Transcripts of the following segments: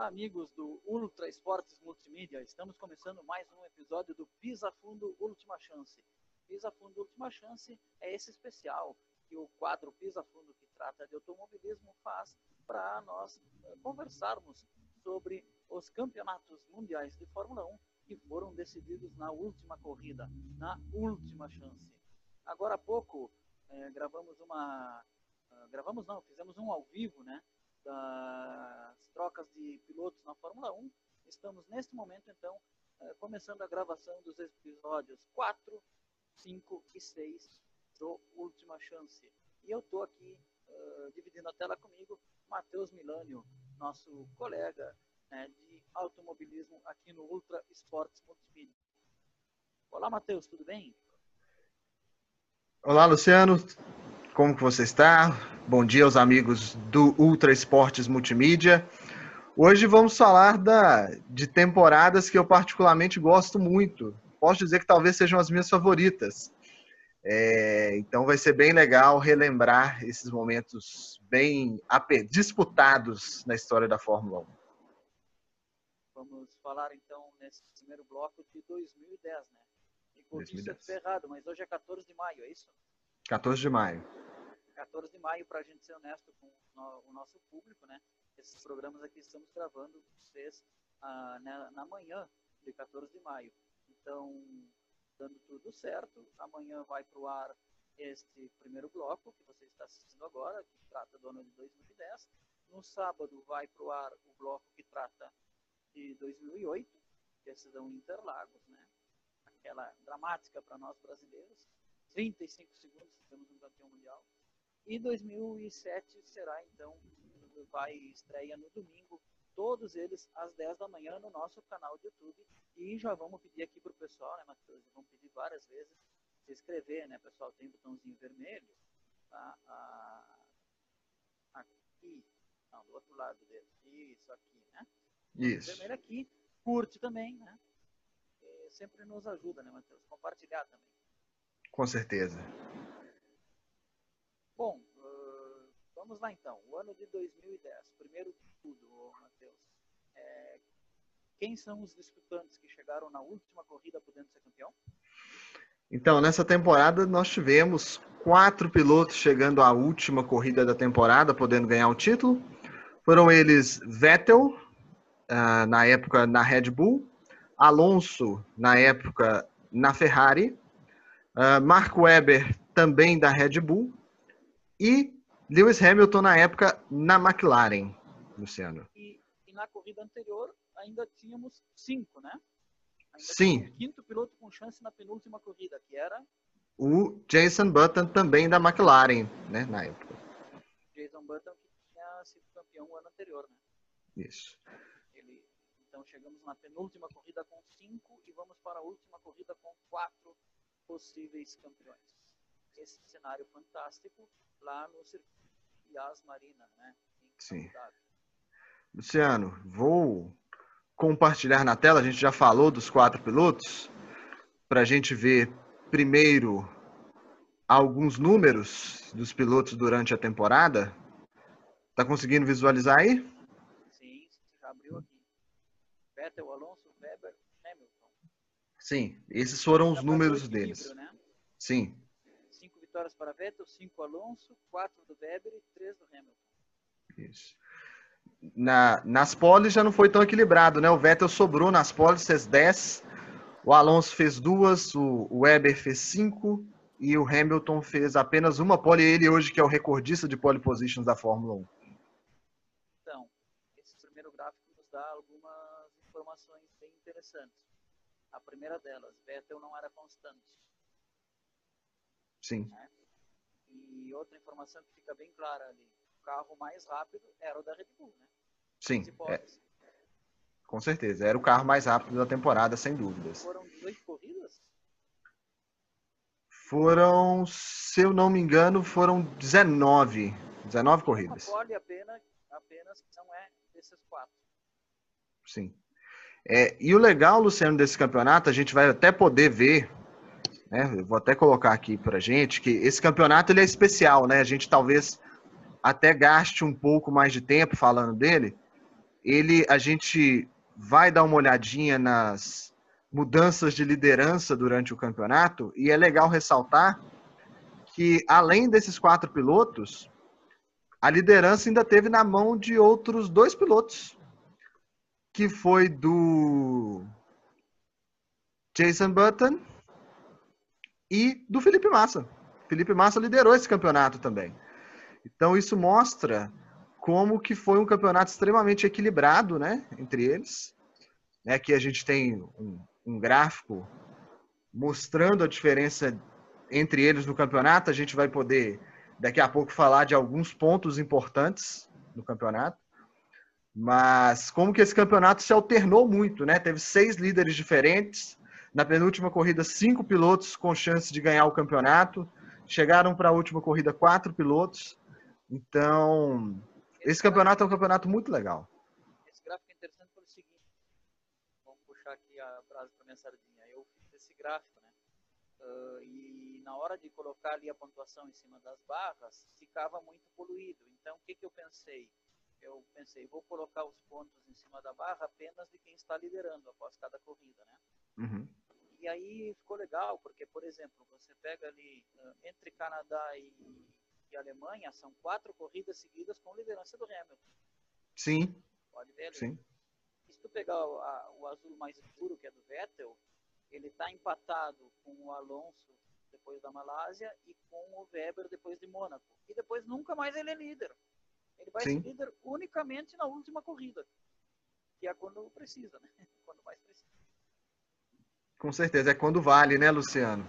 amigos do Ultra Esportes Multimídia. Estamos começando mais um episódio do Pisa Fundo Última Chance. Pisa Fundo Última Chance é esse especial que o quadro Pisa Fundo, que trata de automobilismo, faz para nós eh, conversarmos sobre os campeonatos mundiais de Fórmula 1 que foram decididos na última corrida, na última chance. Agora há pouco eh, gravamos uma. Uh, gravamos não, fizemos um ao vivo, né? das trocas de pilotos na Fórmula 1. Estamos neste momento, então, eh, começando a gravação dos episódios 4, 5 e 6 do Última Chance. E eu estou aqui uh, dividindo a tela comigo, Matheus Milânio, nosso colega né, de automobilismo aqui no Ultra Esportes Multimídia. Olá, Matheus, tudo bem? Olá, Luciano. Como que você está? Bom dia aos amigos do Ultra Esportes Multimídia. Hoje vamos falar da, de temporadas que eu particularmente gosto muito. Posso dizer que talvez sejam as minhas favoritas. É, então vai ser bem legal relembrar esses momentos bem disputados na história da Fórmula 1. Vamos falar então nesse primeiro bloco de 2010, né? E corrija se eu estiver errado, mas hoje é 14 de maio, é isso? 14 de maio. 14 de maio, para a gente ser honesto com o nosso público, né? Esses programas aqui estamos gravando vocês ah, na, na manhã de 14 de maio. Então, dando tudo certo, amanhã vai para o ar este primeiro bloco que você está assistindo agora, que trata do ano de 2010. No sábado vai para o ar o bloco que trata de 2008, decisão Interlagos, né? Aquela dramática para nós brasileiros. 35 segundos, temos um campeão mundial. E 2007 será, então, vai estreia no domingo, todos eles às 10 da manhã no nosso canal de YouTube. E já vamos pedir aqui para o pessoal, né, Matheus? Vamos pedir várias vezes se inscrever, né, pessoal? Tem botãozinho vermelho, tá? Ah, aqui, não, do outro lado dele, isso aqui, né? Isso. Vermelho aqui, curte também, né? E sempre nos ajuda, né, Matheus? Compartilhar também. Com certeza. Bom, uh, vamos lá então. O ano de 2010. Primeiro de tudo, Matheus. É, quem são os disputantes que chegaram na última corrida podendo ser campeão? Então, nessa temporada nós tivemos quatro pilotos chegando à última corrida da temporada, podendo ganhar o título. Foram eles Vettel, uh, na época na Red Bull, Alonso, na época na Ferrari, uh, Mark Webber, também da Red Bull, e Lewis Hamilton na época na McLaren, Luciano. E, e na corrida anterior ainda tínhamos cinco, né? Ainda Sim. Um quinto piloto com chance na penúltima corrida, que era o Jason Button também da McLaren, né, na época. Jason Button que tinha sido campeão o ano anterior, né? Isso. Então chegamos na penúltima corrida com cinco e vamos para a última corrida com quatro possíveis campeões. Esse cenário fantástico lá no circuito Yas Marina, né? Sim. Luciano, vou compartilhar na tela. A gente já falou dos quatro pilotos para a gente ver primeiro alguns números dos pilotos durante a temporada. Tá conseguindo visualizar aí? Sim, já abriu aqui. Vettel, Alonso, Weber, Hamilton. Sim, esses foram os números deles. Né? Sim vitórias para Vettel, 5 Alonso, 4 do Weber e 3 do Hamilton. Isso. Na, nas poles já não foi tão equilibrado, né? O Vettel sobrou nas poles, fez 10, o Alonso fez duas, o, Weber fez 5 e o Hamilton fez apenas uma pole, ele hoje que é o recordista de pole positions da Fórmula 1. Interessantes. A primeira delas, Vettel não era constante. Sim. Né? E outra informação que fica bem clara ali, o carro mais rápido era o da Red Bull, né? Sim. É. Com certeza, era o carro mais rápido da temporada, sem dúvidas. Foram 18 corridas? Foram, se eu não me engano, foram 19. 19 corridas. Uma pole apenas, apenas não é desses quatro. Sim. É, e o legal, Luciano, desse campeonato, a gente vai até poder ver, né? Eu vou até colocar aqui pra gente, que esse campeonato ele é especial, né? A gente talvez até gaste um pouco mais de tempo falando dele. Ele, a gente vai dar uma olhadinha nas mudanças de liderança durante o campeonato, e é legal ressaltar que, além desses quatro pilotos, a liderança ainda teve na mão de outros dois pilotos que foi do Jason Button e do Felipe Massa. Felipe Massa liderou esse campeonato também. Então isso mostra como que foi um campeonato extremamente equilibrado, né, entre eles. Né, aqui a gente tem um, um gráfico mostrando a diferença entre eles no campeonato. A gente vai poder daqui a pouco falar de alguns pontos importantes no campeonato. Mas como que esse campeonato se alternou muito, né? Teve seis líderes diferentes. Na penúltima corrida, cinco pilotos com chance de ganhar o campeonato. Chegaram para a última corrida quatro pilotos. Então, esse campeonato é um campeonato muito legal. Esse gráfico é interessante pelo seguinte. Vamos puxar aqui a frase para minha sardinha. Eu fiz esse gráfico, né? Uh, e na hora de colocar ali a pontuação em cima das barras, ficava muito poluído. Então, o que, que eu pensei? Eu pensei, vou colocar os pontos em cima da barra apenas de quem está liderando após cada corrida, né? Uhum. E aí ficou legal, porque, por exemplo, você pega ali, entre Canadá e, e Alemanha, são quatro corridas seguidas com liderança do Hamilton. Sim. Pode ver ali. Sim. E se tu pegar o, a, o azul mais escuro, que é do Vettel, ele está empatado com o Alonso depois da Malásia e com o Weber depois de Mônaco. E depois nunca mais ele é líder. Ele vai Sim. ser líder unicamente na última corrida, que é quando precisa, né? Quando mais precisa. Com certeza, é quando vale, né, Luciano?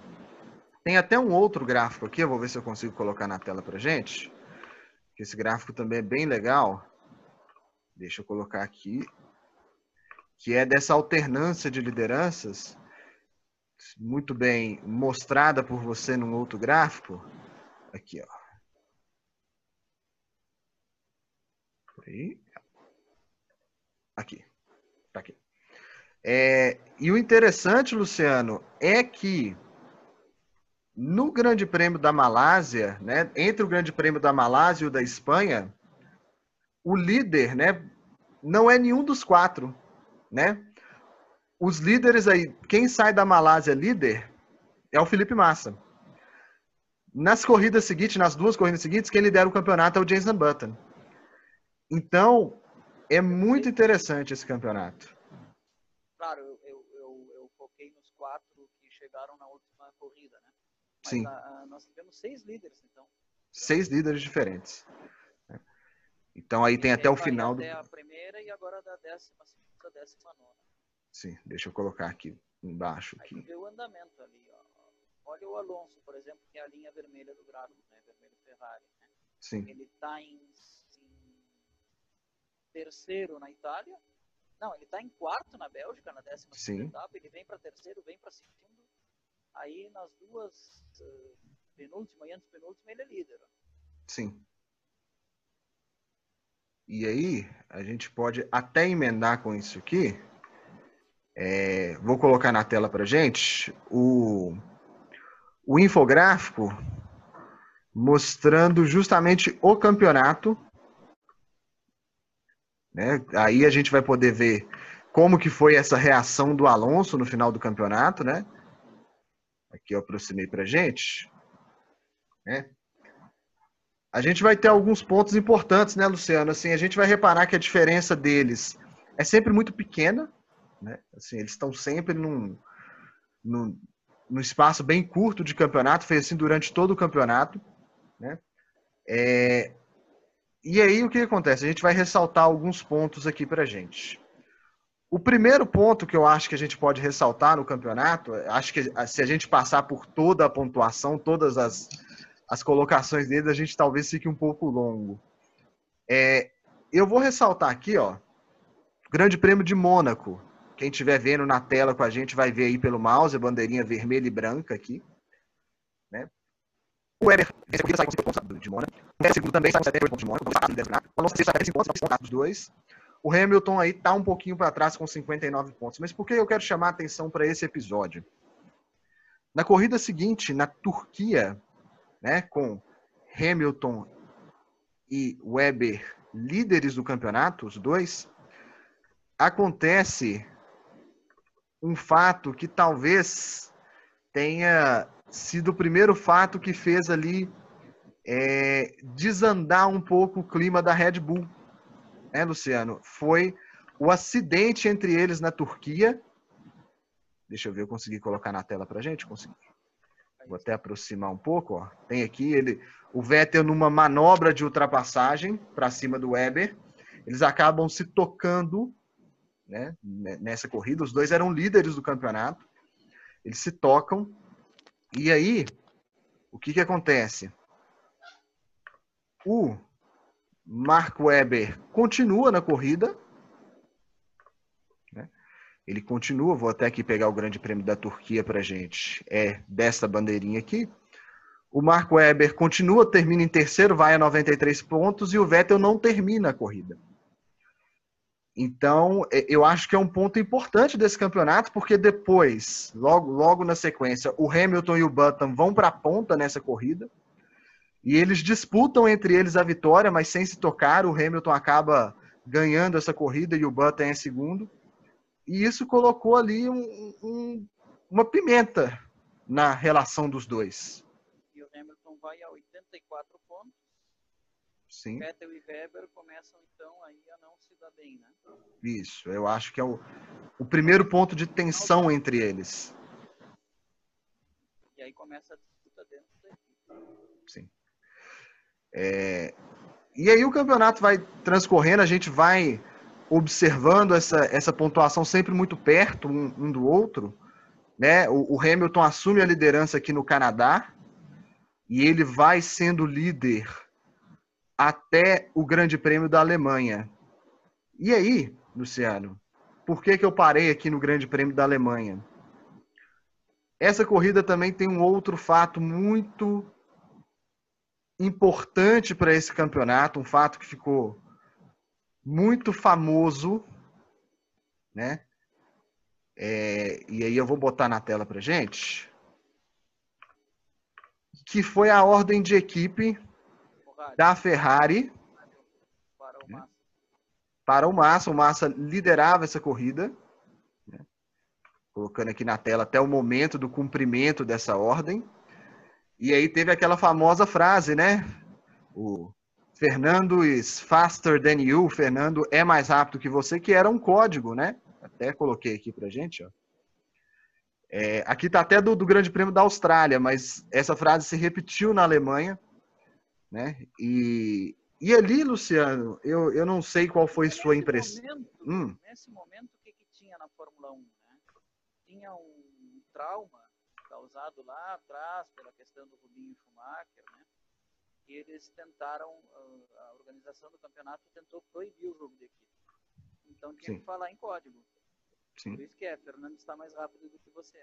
Tem até um outro gráfico aqui, eu vou ver se eu consigo colocar na tela pra gente. Esse gráfico também é bem legal. Deixa eu colocar aqui. Que é dessa alternância de lideranças, muito bem mostrada por você num outro gráfico. Aqui, ó. Aí. Aqui. Tá aqui. É, e o interessante, Luciano, é que no Grande Prêmio da Malásia, né, entre o Grande Prêmio da Malásia e o da Espanha, o líder, né, não é nenhum dos quatro, né? Os líderes aí, quem sai da Malásia líder é o Felipe Massa. Nas corridas seguintes, nas duas corridas seguintes, quem lidera o campeonato é o Jason Button. Então, é muito interessante esse campeonato. Claro, eu, eu, eu, eu foquei nos quatro que chegaram na última corrida, né? Mas Sim. A, a, nós tivemos seis líderes, então. Seis líderes diferentes. Então aí tem até o final do. Até a primeira e agora da décima segunda, décima nona. Sim, deixa eu colocar aqui embaixo. Aqui. Aí vê o andamento ali, ó. Olha o Alonso, por exemplo, que é a linha vermelha do gráfico, né? Vermelho Ferrari. Né? Sim. Ele está em terceiro na Itália. Não, ele está em quarto na Bélgica, na décima etapa. Ele vem para terceiro, vem para segundo. Aí nas duas, uh, penúltima e antepenúltima, ele é líder. Sim. E aí, a gente pode até emendar com isso aqui. É, vou colocar na tela para gente o, o infográfico mostrando justamente o campeonato né? Aí a gente vai poder ver como que foi essa reação do Alonso no final do campeonato, né? Aqui eu aproximei para gente. Né? A gente vai ter alguns pontos importantes, né, Luciano? Assim, a gente vai reparar que a diferença deles é sempre muito pequena, né? Assim, eles estão sempre num, num, num espaço bem curto de campeonato, foi assim durante todo o campeonato, né? É, e aí o que acontece? A gente vai ressaltar alguns pontos aqui para gente. O primeiro ponto que eu acho que a gente pode ressaltar no campeonato, acho que se a gente passar por toda a pontuação, todas as, as colocações deles, a gente talvez fique um pouco longo. É, eu vou ressaltar aqui, ó, Grande Prêmio de Mônaco. Quem estiver vendo na tela com a gente vai ver aí pelo mouse, a bandeirinha vermelha e branca aqui. Né? O Weber, esse corrida sai com 5 pontos de Mônaco. O segundo também sai com 78 pontos de Mônaco. O Alonso sai com 5 pontos, pontos dos dois. o Hamilton aí tá um pouquinho para trás com 59 pontos. Mas por que eu quero chamar a atenção para esse episódio? Na corrida seguinte, na Turquia, né, com Hamilton e Weber líderes do campeonato, os dois, acontece um fato que talvez tenha sido o primeiro fato que fez ali é, desandar um pouco o clima da Red Bull, né, Luciano? Foi o acidente entre eles na Turquia. Deixa eu ver, eu consegui colocar na tela para gente? Consegui. Vou até aproximar um pouco. Ó. Tem aqui ele, o Vettel numa manobra de ultrapassagem para cima do Weber. Eles acabam se tocando né, nessa corrida. Os dois eram líderes do campeonato. Eles se tocam. E aí, o que, que acontece? O Mark Webber continua na corrida. Né? Ele continua, vou até aqui pegar o Grande Prêmio da Turquia para gente. É desta bandeirinha aqui. O Mark Webber continua, termina em terceiro, vai a 93 pontos e o Vettel não termina a corrida. Então, é, eu acho que é um ponto importante desse campeonato, porque depois, logo, logo na sequência, o Hamilton e o Button vão para a ponta nessa corrida. E eles disputam entre eles a vitória, mas sem se tocar. O Hamilton acaba ganhando essa corrida e o Button é segundo. E isso colocou ali um, um, uma pimenta na relação dos dois. E o Hamilton vai a 84 pontos. Sim. Vettel e Weber começam então aí a não se bem, né? Isso, eu acho que é o, o primeiro ponto de tensão entre eles. E aí começa a disputa dentro da equipe. Sim. É, e aí o campeonato vai transcorrendo, a gente vai observando essa, essa pontuação sempre muito perto um, um do outro. Né? O, o, Hamilton assume a liderança aqui no Canadá e ele vai sendo líder até o Grande Prêmio da Alemanha. E aí, Luciano, por que, que eu parei aqui no Grande Prêmio da Alemanha? Essa corrida também tem um outro fato muito importante para esse campeonato, um fato que ficou muito famoso, né? É, e aí eu vou botar na tela para gente, que foi a ordem de equipe da Ferrari. Para o Massa, o Massa liderava essa corrida, né? colocando aqui na tela até o momento do cumprimento dessa ordem. E aí teve aquela famosa frase, né? O Fernando is faster than you, Fernando é mais rápido que você, que era um código, né? Até coloquei aqui pra gente, ó. É, aqui tá até do, do, Grande Prêmio da Austrália, mas essa frase se repetiu na Alemanha, né? E, e ali, Luciano, eu, eu não sei qual foi sua impressão. Hum. Nesse momento, o que, que tinha na Fórmula 1? Né? Tinha um trauma causado lá atrás pela questão do Rubinho Schumacher, né? E eles tentaram, ah, a organização do campeonato tentou proibir o jogo de equipe. Então tinha Sim. que falar em código. Sim. Por isso que é, Fernando está mais rápido do que você.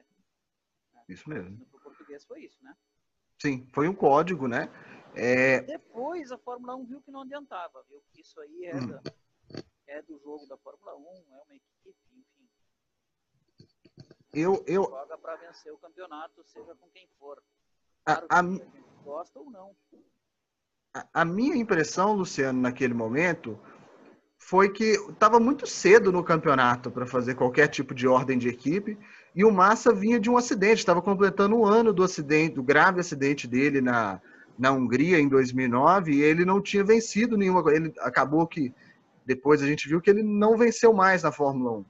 Né? Isso mesmo. No português foi isso, né? Sim, foi um código, né? É... Depois a Fórmula 1 viu que não adiantava, viu que isso aí é, hum. da, é do jogo da Fórmula 1, é uma equipe, enfim eu, eu joga para vencer o campeonato, seja com quem for. Claro a, a, a gente gosta ou não. A, a minha impressão, Luciano, naquele momento, foi que estava muito cedo no campeonato para fazer qualquer tipo de ordem de equipe e o Massa vinha de um acidente, estava completando um ano do acidente, do grave acidente dele na, na Hungria em 2009 e ele não tinha vencido nenhuma, ele acabou que depois a gente viu que ele não venceu mais na Fórmula 1.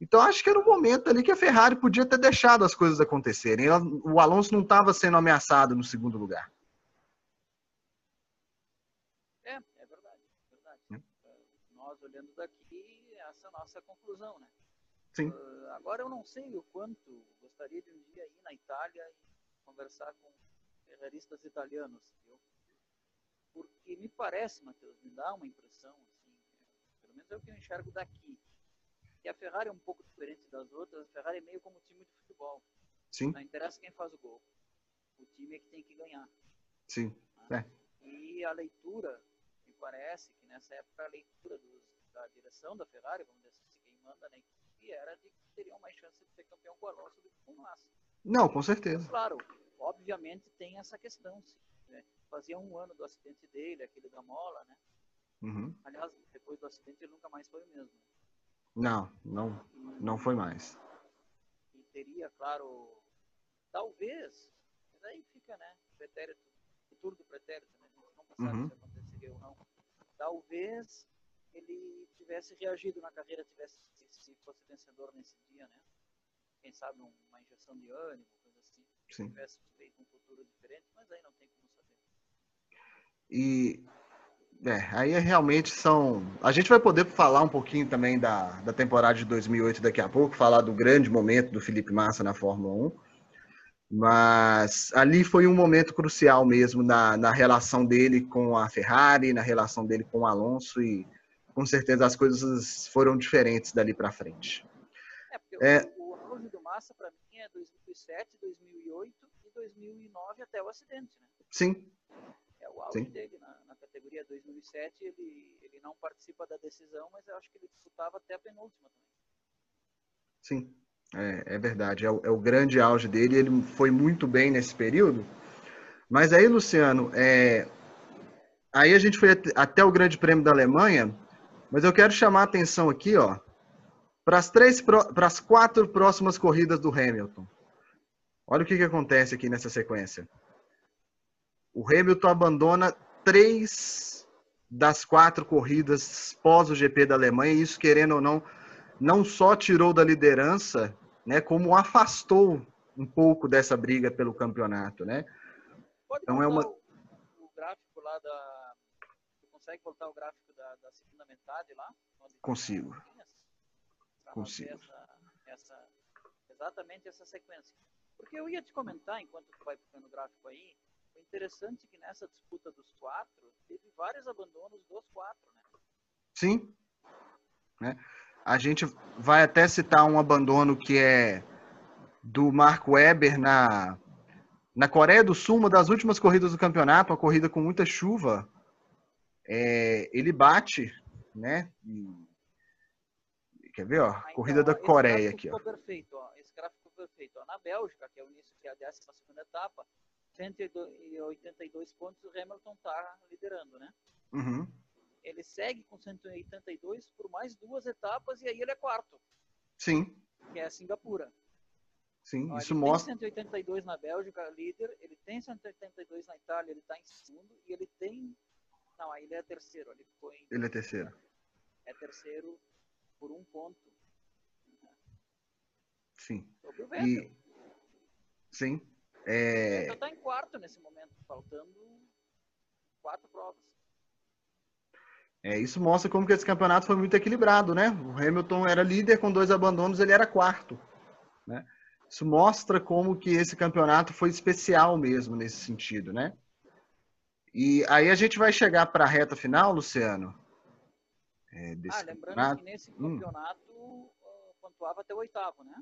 Então acho que era um momento ali que a Ferrari podia ter deixado as coisas acontecerem. O Alonso não estava sendo ameaçado no segundo lugar. É, é verdade. É verdade. É. Nós olhando daqui, essa é a nossa conclusão, né? Sim. Uh, agora eu não sei o quanto gostaria de um dia ir na Itália e conversar com ferraristas italianos, viu? Porque me parece, Matheus, me dá uma impressão, assim, pelo menos é o que eu enxergo daqui e a Ferrari é um pouco diferente das outras. A Ferrari é meio como um time de futebol. Sim. Não interessa quem faz o gol. O time é que tem que ganhar. Sim. Né? É. E a leitura, me parece que nessa época a leitura dos, da direção da Ferrari, vamos dizer assim, quem manda na equipe, era de que teriam mais chance de ser campeão com Alonso do que com o Massa. Não, com certeza. Mas, claro, obviamente tem essa questão, sim, né? Fazia um ano do acidente dele, aquele da mola, né? Uhum. Aliás, depois do acidente ele nunca mais foi o mesmo. Não, não, não foi mais. E teria, claro, talvez, mas aí fica, né? Pretérito, futuro do pretérito, né? Nunca sabe Uhum. se aconteceria ou não. Talvez ele tivesse reagido na carreira, tivesse se fosse vencedor nesse dia, né? Quem sabe um- uma injeção de ânimo, coisa assim. Sim. Tivesse feito um futuro diferente, mas aí não tem como saber. E é, aí é realmente são. A gente vai poder falar um pouquinho também da, da temporada de 2008 daqui a pouco, falar do grande momento do Felipe Massa na Fórmula 1. Mas ali foi um momento crucial mesmo na, na relação dele com a Ferrari, na relação dele com o Alonso, e com certeza as coisas foram diferentes dali para frente. É, auge do Massa, para mim, é 2007, 2008 e 2009 até o acidente, né? Sim, É o auge Sim. dele na, na categoria 2007. Ele, ele não participa da decisão, mas eu acho que ele disputava até a penúltima também. sim, é, é verdade. É o, é o grande auge dele. Ele foi muito bem nesse período. Mas aí, Luciano, é, aí a gente foi at- até o Grande Prêmio da Alemanha, mas eu quero chamar a atenção aqui, ó, para as três, para as quatro próximas corridas do Hamilton. Olha o que, que acontece aqui nessa sequência. O Hamilton abandona três das quatro corridas pós o GP da Alemanha, e isso, querendo ou não, não só tirou da liderança, né, como afastou um pouco dessa briga pelo campeonato, né? Pode Então, é uma- o, gráfico lá da. Tu consegue voltar o gráfico da, da segunda metade lá? Onde Consigo. as linhas? Pra nós Consigo. Essa, essa, exatamente essa sequência. Porque eu ia te comentar, enquanto tu vai puxando o gráfico aí, o interessante é que nessa disputa dos quatro, teve vários abandonos dos quatro, né? Sim. Né? A gente vai até citar um abandono que é do Mark Webber na, na Coreia do Sul, uma das últimas corridas do campeonato, uma corrida com muita chuva. É, ele bate, né? E- quer ver, ó? Ah, Corrida então, da ó, esse Coreia aqui, ó. perfeito, ó. Esse gráfico ficou perfeito. Ó. Na Bélgica, que é o início, que é a 12 segunda etapa, 182 pontos, o Hamilton está liderando, né? Uhum. Ele segue com 182 por mais duas etapas e aí ele é quarto, Sim, que é a Singapura. sim. Ó, Isso ele mostra. tem 182 na Bélgica, líder, ele tem 182 na Itália, ele está em segundo, e ele tem. Não, aí ele é terceiro, ele ficou em. Ele é terceiro. É terceiro por um ponto. Sim. Sobre o Vettel. E sim. É, Vettel está em quarto nesse momento, faltando quatro provas. É, isso mostra como que esse campeonato foi muito equilibrado, né? O Hamilton era líder com dois abandonos, ele era quarto, né? Isso mostra como que esse campeonato foi especial mesmo nesse sentido, né? E aí a gente vai chegar para a reta final, Luciano. É, Ah, lembrando campeonato. que nesse Hum. campeonato ah, pontuava até o oitavo, né?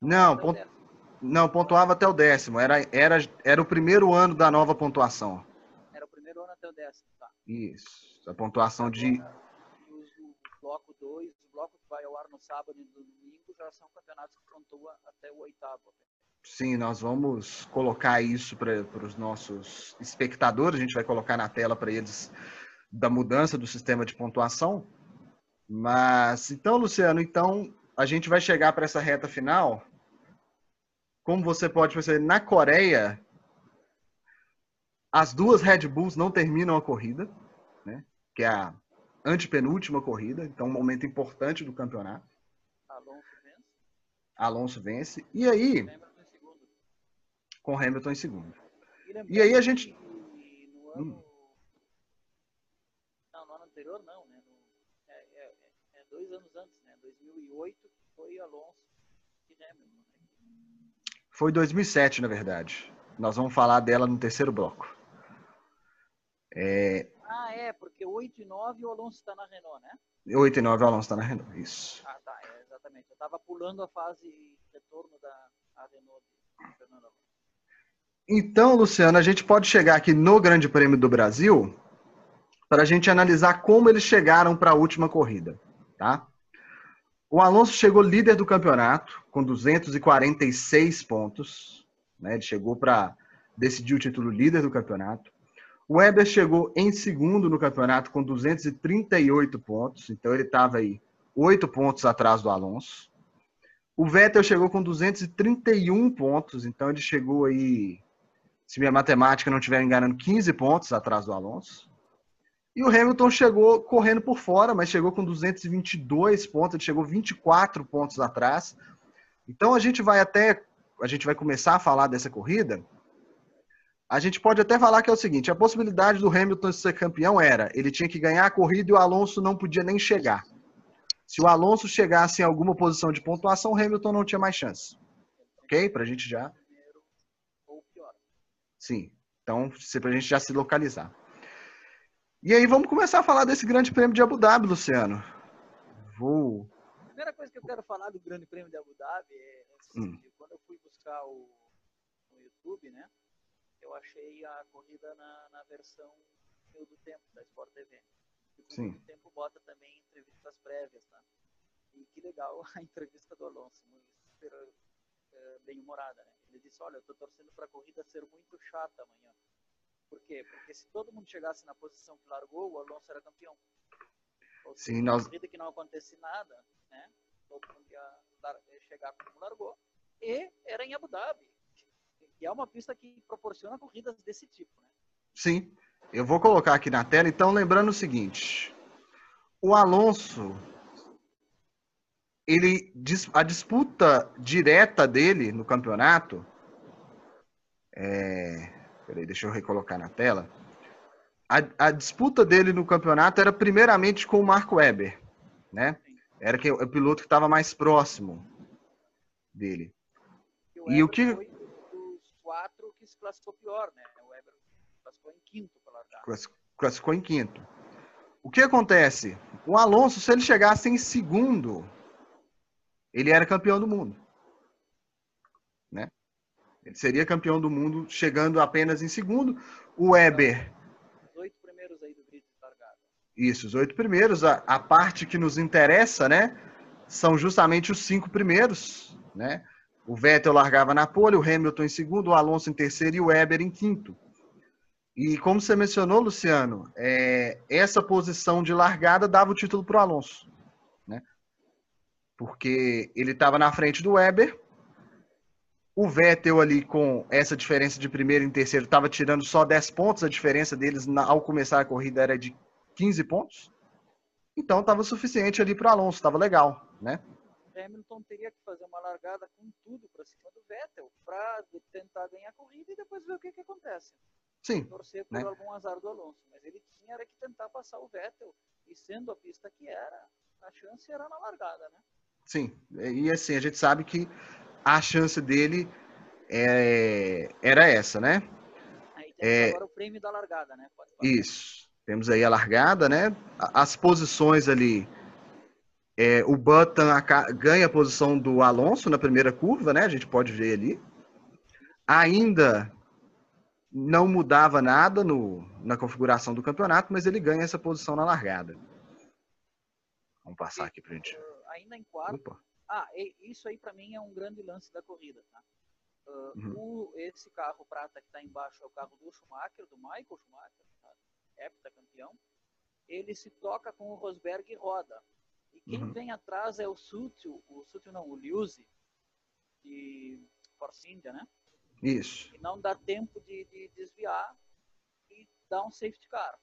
Não, Até o pon- décimo. não, pontuava até o décimo. Era, era, era o primeiro ano da nova pontuação. Era o primeiro ano até o décimo, tá. Isso. A pontuação de. Agora, e o bloco 2, o bloco que vai ao ar no sábado e no domingo, já são campeonatos que pontuam até o oitavo. Sim, nós vamos colocar isso para os nossos espectadores, a gente vai colocar na tela para eles da mudança do sistema de pontuação. Mas então, Luciano, então a gente vai chegar para essa reta final. Como você pode perceber, na Coreia, as duas Red Bulls não terminam a corrida, né? Que é a antepenúltima corrida, então um momento importante do campeonato. Alonso vence, Alonso vence e aí Hamilton em segundo. com Hamilton em segundo. lembrando E aí a gente- que no ano... Hum. Não, no ano anterior não, né? No- é, é- é dois anos antes, né? 2008 que foi Alonso e Hamilton. né? Foi 2007, na verdade. Nós vamos falar dela no terceiro bloco. É, Ah, é, porque 8 e 9 o Alonso está na Renault, né? 8 e 9 o Alonso está na Renault. Isso. Ah, tá, é, exatamente. Eu estava pulando a fase retorno da Renault de Fernando Alonso. Então, Luciano, a gente pode chegar aqui no Grande Prêmio do Brasil para a gente analisar como eles chegaram para a última corrida, tá? O Alonso chegou líder do campeonato com 246 pontos, né? Ele chegou para decidir o título líder do campeonato. O Weber chegou em segundo no campeonato com 238 pontos, então ele estava aí oito pontos atrás do Alonso. O Vettel chegou com 231 pontos, então ele chegou aí, se minha matemática não estiver enganando, 15 pontos atrás do Alonso. E o Hamilton chegou correndo por fora, mas chegou com 222 pontos, ele chegou 24 pontos atrás. Então a gente vai até, a gente vai começar a falar dessa corrida a gente pode até falar que é o seguinte: a possibilidade do Hamilton ser campeão era ele tinha que ganhar a corrida e o Alonso não podia nem chegar. Se o Alonso chegasse em alguma posição de pontuação, o Hamilton não tinha mais chance. Ok? Para a gente já. Sim. Então, para a gente já se localizar. E aí, vamos começar a falar desse Grande Prêmio de Abu Dhabi, Luciano. Vou. A primeira coisa que eu quero falar do Grande Prêmio de Abu Dhabi é hum. quando eu fui buscar o no YouTube, né? eu achei a corrida na, na versão do tempo da Sport TV. E Sim. o tempo bota também entrevistas prévias, tá? E que legal a entrevista do Alonso, super é, bem humorada, né? Ele disse, olha, eu tô torcendo para a corrida ser muito chata amanhã. Por quê? Porque se todo mundo chegasse na posição que largou, o Alonso era campeão. Ou seja, Sim, nós... corrida que não acontecesse nada, né? Todo mundo ia chegar como largou. E era em Abu Dhabi. E é uma pista que proporciona corridas desse tipo, né? Sim. Eu vou colocar aqui na tela, então, lembrando o seguinte. O Alonso, ele a disputa direta dele no campeonato. É, peraí, deixa eu recolocar na tela. A, a, disputa dele no campeonato era primeiramente com o Marco Weber, né? Era que, o piloto que estava mais próximo dele. E o, e o que foi quatro que se classificou pior, né? O Weber classificou em quinto. Classificou em quinto. O que acontece? O Alonso, se ele chegasse em segundo, ele era campeão do mundo. Ele seria campeão do mundo chegando apenas em segundo. O Weber. Os oito primeiros aí do grid largado. Isso, os oito primeiros. A, a parte que nos interessa, né? São justamente os cinco primeiros, né? O Vettel largava na pole, o Hamilton em segundo, o Alonso em terceiro e o Weber em quinto. E como você mencionou, Luciano, é, essa posição de largada dava o título para o Alonso. Né? Porque ele estava na frente do Weber. O Vettel ali com essa diferença de primeiro e terceiro estava tirando só 10 pontos. A diferença deles na, ao começar a corrida era de 15 pontos. Então estava suficiente ali para o Alonso, estava legal. Né? Hamilton teria que fazer uma largada com tudo para cima do Vettel para tentar ganhar a corrida e depois ver o que, que acontece. Sim. Torcer por né? algum azar do Alonso. Mas ele tinha que tentar passar o Vettel e sendo a pista que era, a chance era na largada, né? Sim. E assim, a gente sabe que a chance dele é, era essa, né? Aí temos é... agora o prêmio da largada, né? Isso. Temos aí a largada, né? As posições ali é, o Button ganha a posição do Alonso na primeira curva, né? A gente pode ver ali. Ainda não mudava nada no, na configuração do campeonato, mas ele ganha essa posição na largada. Vamos passar aqui para gente. Uh, ainda em quarto. Opa. Ah, isso aí para mim é um grande lance da corrida, tá? Uh, uhum. o, esse carro prata que está embaixo é o carro do Schumacher, do Michael Schumacher, tá? heptacampeão. Ele se toca com o Rosberg e roda. E quem uhum. vem atrás é o Sutil, o Sutil não, o Liuzzi, de Force India, né? Isso. E não dá tempo de, de desviar e dá um safety car.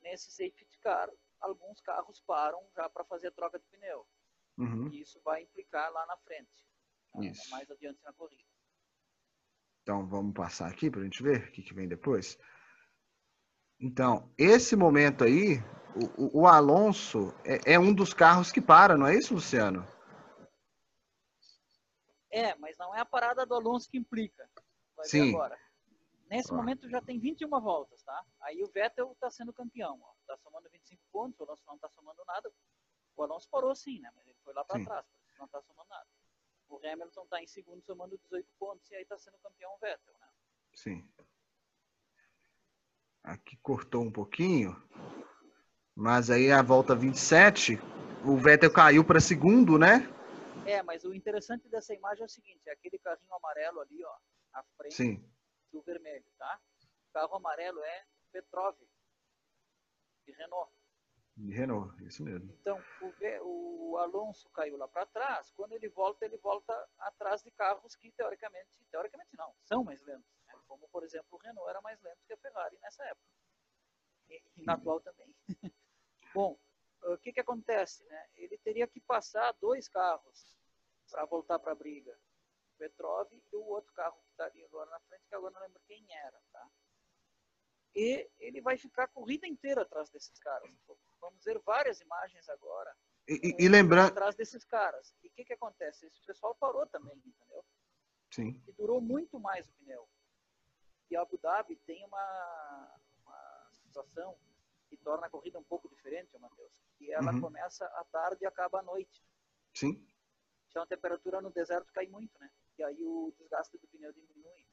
Nesse safety car, alguns carros param já para fazer a troca de pneu. Uhum. E isso vai implicar lá na frente, tá? isso. mais adiante na corrida. Então vamos passar aqui para a gente ver o que, que vem depois. Então, esse momento aí, o, o Alonso é, é, um dos carros que para, não é isso, Luciano? É, mas não é a parada do Alonso que implica. Vai Sim. agora. Nesse ah. momento já tem 21 voltas, tá? Aí o Vettel está sendo campeão, ó. Tá somando 25 pontos, o Alonso não está somando nada. O Alonso parou sim, né? Mas ele foi lá para trás, não está somando nada. O Hamilton está em segundo somando 18 pontos e aí está sendo campeão o Vettel, né? Sim. Aqui cortou um pouquinho. Mas aí a volta 27, o Vettel caiu para segundo, né? É, mas o interessante dessa imagem é o seguinte, é aquele carrinho amarelo ali, ó, à frente Sim. do vermelho, tá? O carro amarelo é Petrov, de Renault. De Renault, isso mesmo. Então, o, o Alonso caiu lá para trás, quando ele volta, ele volta atrás de carros que, teoricamente, teoricamente não, são mais lentos. Né? Como, por exemplo, o Renault era mais lento que a Ferrari nessa época. E, e na atual também. Bom, o que, que acontece? Né? Ele teria que passar dois carros para voltar para a briga. O Petrov e o outro carro que está ali agora na frente, que agora não lembro quem era. Tá? E ele vai ficar a corrida inteira atrás desses caras. Vamos ver várias imagens agora. E, e lembrando. Atrás desses caras. E o que, que acontece? Esse pessoal parou também, entendeu? Sim. E durou muito mais o pneu. E Abu Dhabi tem uma, uma situação que torna a corrida um pouco diferente, Matheus. E ela uhum. começa à tarde e acaba à noite. Sim. Então a temperatura no deserto cai muito, né? E aí o desgaste do pneu diminui.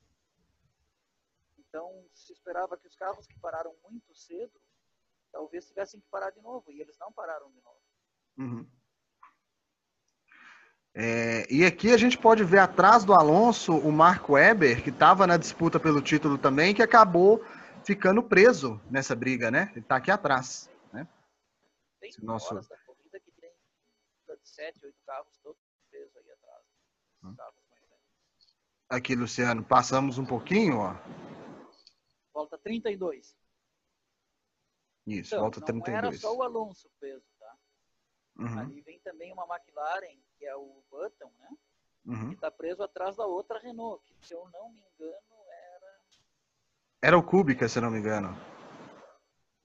Então se esperava que os carros que pararam muito cedo talvez tivessem que parar de novo. E eles não pararam de novo. Uhum. É, e aqui a gente pode ver atrás do Alonso o Marco Weber, que estava na disputa pelo título também, que acabou ficando preso nessa briga, né? Ele está aqui atrás, né? Tem nosso... horas da corrida que tem sete, oito carros todos presos aí atrás. Hum. Aqui, Luciano, passamos um pouquinho, ó. Volta 32. Isso, então, volta não 32. Não era só o Alonso preso, tá? Uhum. Ali vem também uma McLaren, que é o Button, né? Uhum. Que está preso atrás da outra Renault, que se eu não me engano era o Kubica, se não me engano.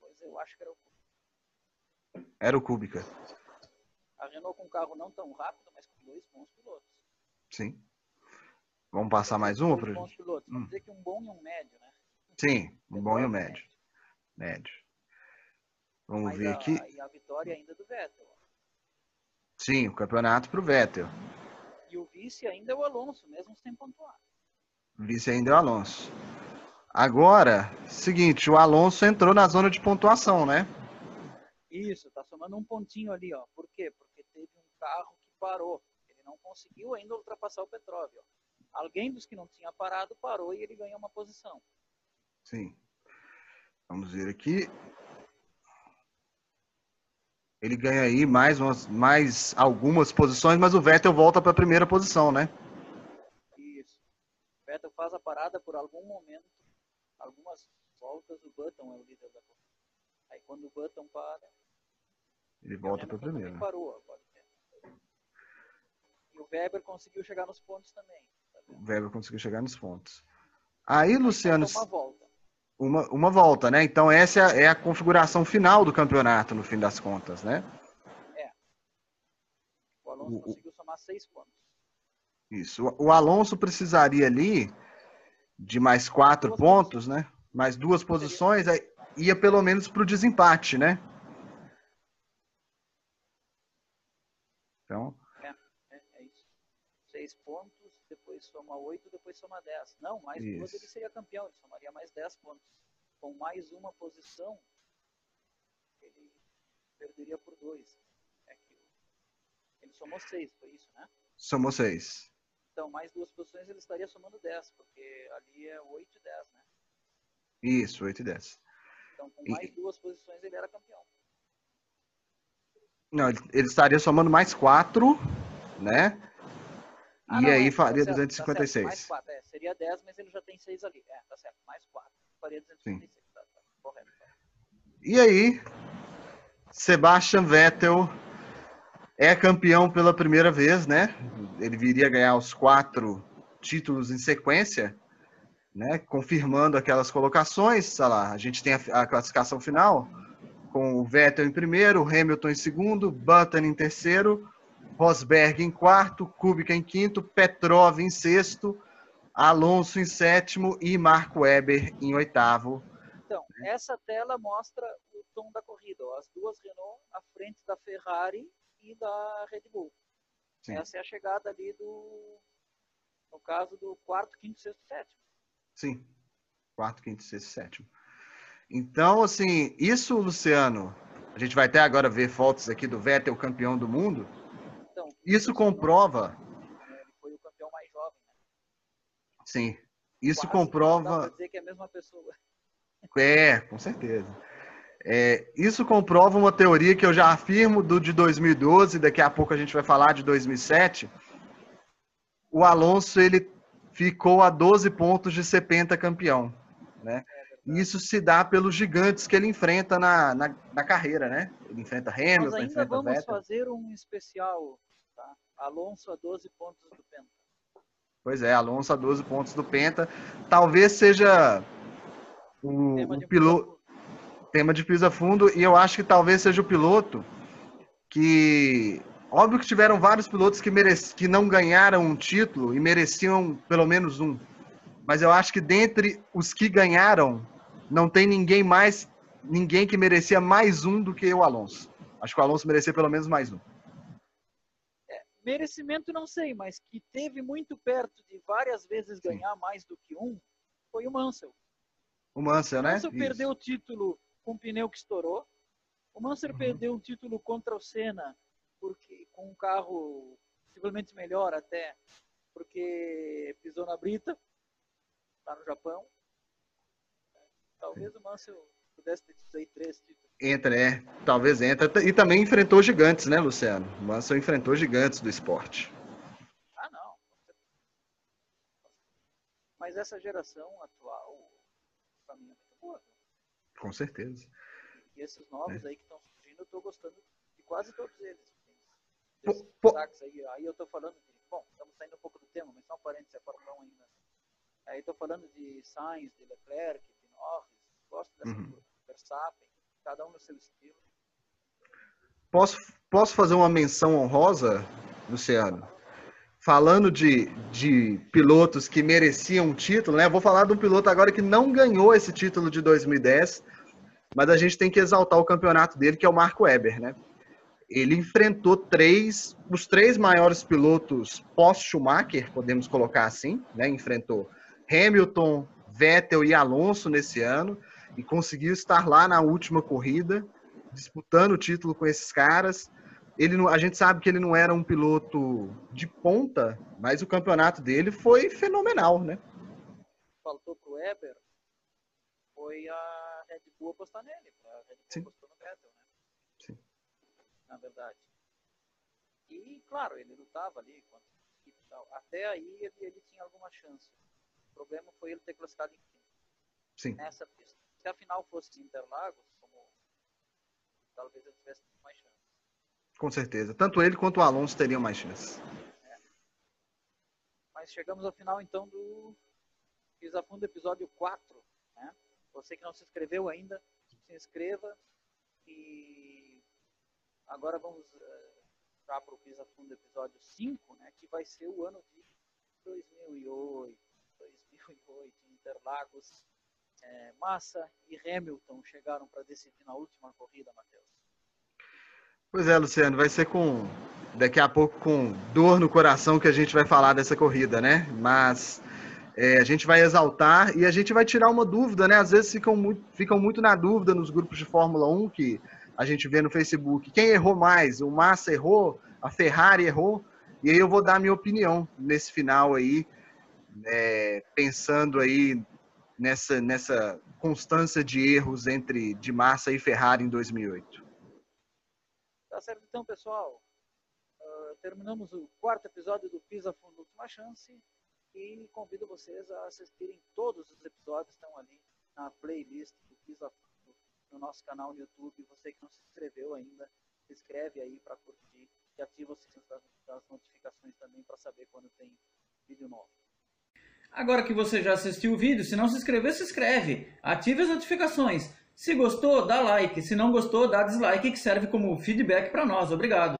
Pois eu acho que era o Kubica. Era o Kubica. A Renault com um carro não tão rápido, mas com dois bons pilotos. Sim. Vamos passar mais uma para bons pilotos. Vamos hum. dizer que um bom e um médio, né? Sim, um bom e um médio. Médio. Vamos mas ver a, aqui. E a vitória ainda do Vettel. Sim, o campeonato para o Vettel. E o vice ainda é o Alonso, mesmo sem pontuar. O vice ainda é o Alonso. Agora, seguinte, o Alonso entrou na zona de pontuação, né? Isso, tá somando um pontinho ali, ó. Por quê? Porque teve um carro que parou. Ele não conseguiu ainda ultrapassar o Petróvio. Alguém dos que não tinha parado parou e ele ganhou uma posição. Sim. Vamos ver aqui. Ele ganha aí mais, umas, mais algumas posições, mas o Vettel volta para a primeira posição, né? Isso. O Vettel faz a parada por algum momento algumas voltas o Button é o líder da corrida. Aí quando o Button para. Ele volta para o primeiro. parou agora. E o Weber conseguiu chegar nos pontos também. Tá o Weber conseguiu chegar nos pontos. Aí, Luciano. Uma volta. Uma, uma volta, né? Então essa é a, é a configuração final do campeonato, no fim das contas, né? É. O Alonso o, conseguiu somar seis pontos. Isso. O, o Alonso precisaria ali de mais quatro duas pontos, posições. né? Mais duas posições, ia pelo menos para o desempate, né? Então. É, é, é, isso. Seis pontos, depois soma oito, depois soma dez. Não, mais isso. duas ele seria campeão, ele somaria mais dez pontos. Com mais uma posição, ele perderia por dois. É que ele somou seis, foi isso, né? Somou seis. Então, mais duas posições ele estaria somando 10, porque ali é 8 e 10, né? Isso, 8 e 10. Então, com mais e... duas posições ele era campeão. Não, ele, ele estaria somando mais 4, né? Ah, e não, aí é, faria tá 256. Certo, mais 4, é, seria 10, mas ele já tem 6 ali. É, tá certo, mais 4. Faria 256, tá, tá, correto. E aí, Sebastian Vettel é campeão pela primeira vez, né? Ele viria a ganhar os quatro títulos em sequência, né? Confirmando aquelas colocações, sei lá, a gente tem a, a classificação final com o Vettel em primeiro, Hamilton em segundo, Button em terceiro, Rosberg em quarto, Kubica em quinto, Petrov em sexto, Alonso em sétimo e Marco Webber em oitavo. Então, essa tela mostra o tom da corrida. Ó. As duas Renault à frente da Ferrari e da Red Bull. Sim. Essa é a chegada ali do, no caso do quarto, quinto, sexto, sétimo. Sim, quarto, quinto, sexto, sétimo. Então, assim, isso, Luciano, a gente vai até agora ver fotos aqui do Vettel campeão do mundo. Isso comprova. Ele foi o campeão mais jovem, né? Sim. Isso Quase comprova. dizer que é a mesma pessoa. É, com certeza. É, isso comprova uma teoria que eu já afirmo do de 2012, daqui a pouco a gente vai falar de 2007. O Alonso ele ficou a 12 pontos de ser pentacampeão, né? Isso se dá pelos gigantes que ele enfrenta na, na, na carreira, né? Ele enfrenta Hamilton, Nós ainda enfrenta vamos Vettel. fazer um especial? Alonso a 12 pontos do Penta. Pois é, Alonso a 12 pontos do Penta. Talvez seja o, o piloto tema de pisa fundo e eu acho que talvez seja o piloto que óbvio que tiveram vários pilotos que merec... que não ganharam um título e mereciam pelo menos um. Mas eu acho que dentre os que ganharam, não tem ninguém mais, ninguém que merecia mais um do que o Alonso. Acho que o Alonso merecia pelo menos mais um. Merecimento não sei, mas que teve muito perto de várias vezes ganhar Sim. mais do que um, foi o Mansell. O Mansell, né? O Mansell perdeu o título com um pneu que estourou. O Mansell uhum. perdeu um título contra o Senna porque com um carro possivelmente melhor até, porque pisou na brita, lá no Japão. Talvez o Mansell aí três títulos. Entra, é. Talvez entra. E também enfrentou gigantes, né, Luciano? O Mansell enfrentou gigantes do esporte. Ah, não. Mas essa geração atual, pra mim, é muito boa. Com certeza. E esses novos é. aí que estão surgindo, eu estou gostando de quase todos eles. Po, aí, aí eu estou falando de. Bom, estamos saindo um pouco do tema, mas só um parênteses, é Fórmula 1 ainda. Aí estou falando de Sainz, de Leclerc, de Norris, gosto dessa uhum. Verstappen, cada um no seu estilo. Posso, posso fazer uma menção honrosa, Luciano? Falando de, de pilotos que mereciam um título, né? Vou falar de um piloto agora que não ganhou esse título de 2010, mas a gente tem que exaltar o campeonato dele, que é o Marco Weber, né? Ele enfrentou três, os três maiores pilotos pós-Schumacher, podemos colocar assim, né? Enfrentou Hamilton, Vettel e Alonso nesse ano e conseguiu estar lá na última corrida, disputando o título com esses caras. Ele, a gente sabe que ele não era um piloto de ponta, mas o campeonato dele foi fenomenal, né? Faltou pro Weber, foi a Red Bull apostar nele, a Red Bull Sim. apostou no Vettel, né? Sim. Na verdade. E, claro, ele lutava ali contra e tal. Até aí ele, ele tinha alguma chance problema foi ele ter classificado em quinto. Sim. Nessa pista. Se a final fosse Interlagos, como talvez ele tivesse mais chance. Com certeza. Tanto ele quanto o Alonso teriam mais chance. É. Mas chegamos ao final então do Pisa Fundo episódio 4. Né? Você que não se inscreveu ainda, se inscreva. E agora vamos já para o Pisa Fundo episódio 5, né? que vai ser o ano de 2008. 2008, Interlagos, é, Massa e Hamilton chegaram para decidir na última corrida, Matheus. Pois é, Luciano, vai ser com daqui a pouco com dor no coração que a gente vai falar dessa corrida, né? Mas é, a gente vai exaltar e a gente vai tirar uma dúvida, né? Às vezes ficam muito, ficam muito na dúvida nos grupos de Fórmula 1 que a gente vê no Facebook. Quem errou mais? O Massa errou? A Ferrari errou? E aí eu vou dar a minha opinião nesse final aí é, pensando aí nessa, nessa constância de erros entre de Massa e Ferrari em 2008. Tá certo, então, pessoal. Uh, terminamos o quarto episódio do Pisa Fundo Última Chance e convido vocês a assistirem todos os episódios estão ali na playlist do Pisa Fundo no nosso canal no YouTube. Você que não se inscreveu ainda, se inscreve aí para curtir e ativa o sininho das, notificações também para saber quando tem vídeo novo. Agora que você já assistiu o vídeo, se não se inscreveu, se inscreve. Ative as notificações. Se gostou, dá like. Se não gostou, dá dislike, que serve como feedback para nós. Obrigado.